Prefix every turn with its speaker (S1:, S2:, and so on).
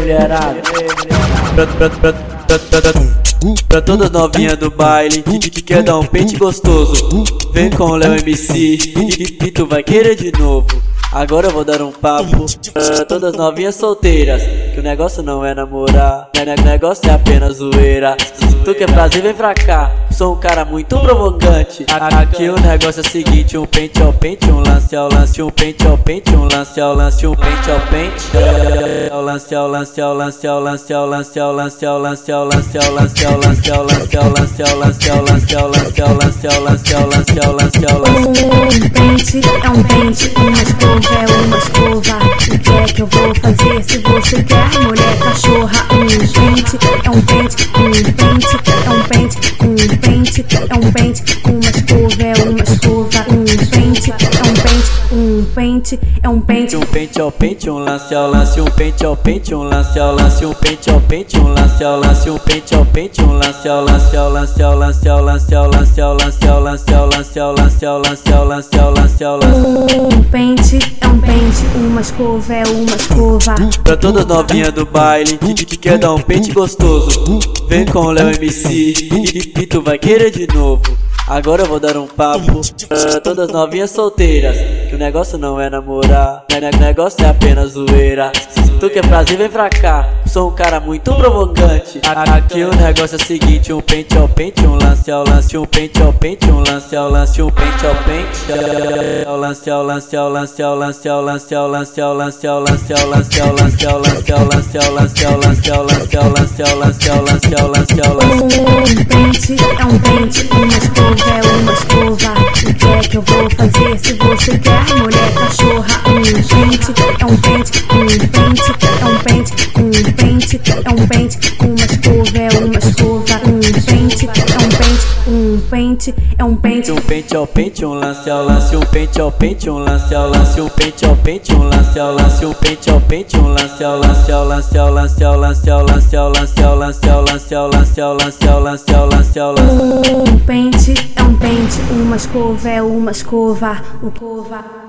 S1: Mulherada? Pra todas novinhas do baile que, que quer dar um pente gostoso, vem com o Léo MC e, tu vai querer de novo. Agora eu vou dar um papo pra todas novinhas solteiras. Que o negócio não é namorar, o negócio é apenas zoeira. Se tu quer prazer, vem pra cá. Sou um cara muito provocante. Aqui o negócio é o seguinte: um pente ao pente, um lance ao lance, um pente ao pente, um lance ao lance, um pente ao pente. Ao lance ao lance ao lance ao lance ao lance ao lance ao lance ao lance ao lance ao lance ao lance ao lance ao lance ao lance ao lance ao lance ao lance ao lance ao lance ao lance.
S2: Um pente é um pente, uma escova é uma escova. O que é que eu vou fazer se você quer, mulher cachorra? Um pente é um pente, um pente pente é um pente. Um pente
S1: ao pente, um lance ao lance, um pente ao pente, um lance ao lance, um pente ao pente, um lance ao lance, um pente ao pente, um lance ao lance, ao lance, ao lance, ao lance, ao lance, ao lance, ao lance, ao lance, ao lance, ao lance, ao lance, ao lance, ao lance.
S2: Um pente é um pente, uma escova é uma escova.
S1: Pra todas novinhas do baile que, que quer dar um pente gostoso, vem com o Léo MC e, e tu vai querer de novo. Agora eu vou dar um papo pra todas novinhas solteiras. Que o negócio não é namorar, o negócio é apenas zoeira. Se tu quer prazer, vem pra cá. Sou um cara muito provocante. Aqui o negócio é o seguinte: um pente ao pente, um lance ao lance, um pente ao pente, um lance ao lance, um pente ao pente. Ao lance ao lance ao lance ao lance ao lance ao lance ao lance ao lance ao lance ao lance ao lance ao lance ao lance ao lance ao lance ao lance ao lance ao lance ao lance ao lance.
S2: Um pente é um pente, uma escova é uma escova. O que é que eu vou fazer se você quer, mulher cachorra? Um pente é um pente, um é um pente, um pente é um pente, uma escova é uma escova. Um pente é um pente, um pente é um pente.
S1: Um pente ao pente, um lance ao lance, um pente ao pente, um lance ao lance, um pente ao pente, um lance ao lance, um pente ao pente, um lance ao lance, ao lance, ao lance, ao lance, ao lance, ao lance, ao lance, ao lance, ao lance, ao lance, ao lance, ao lance, ao lance.
S2: Um pente é um pente, uma escova é uma escova. O cova.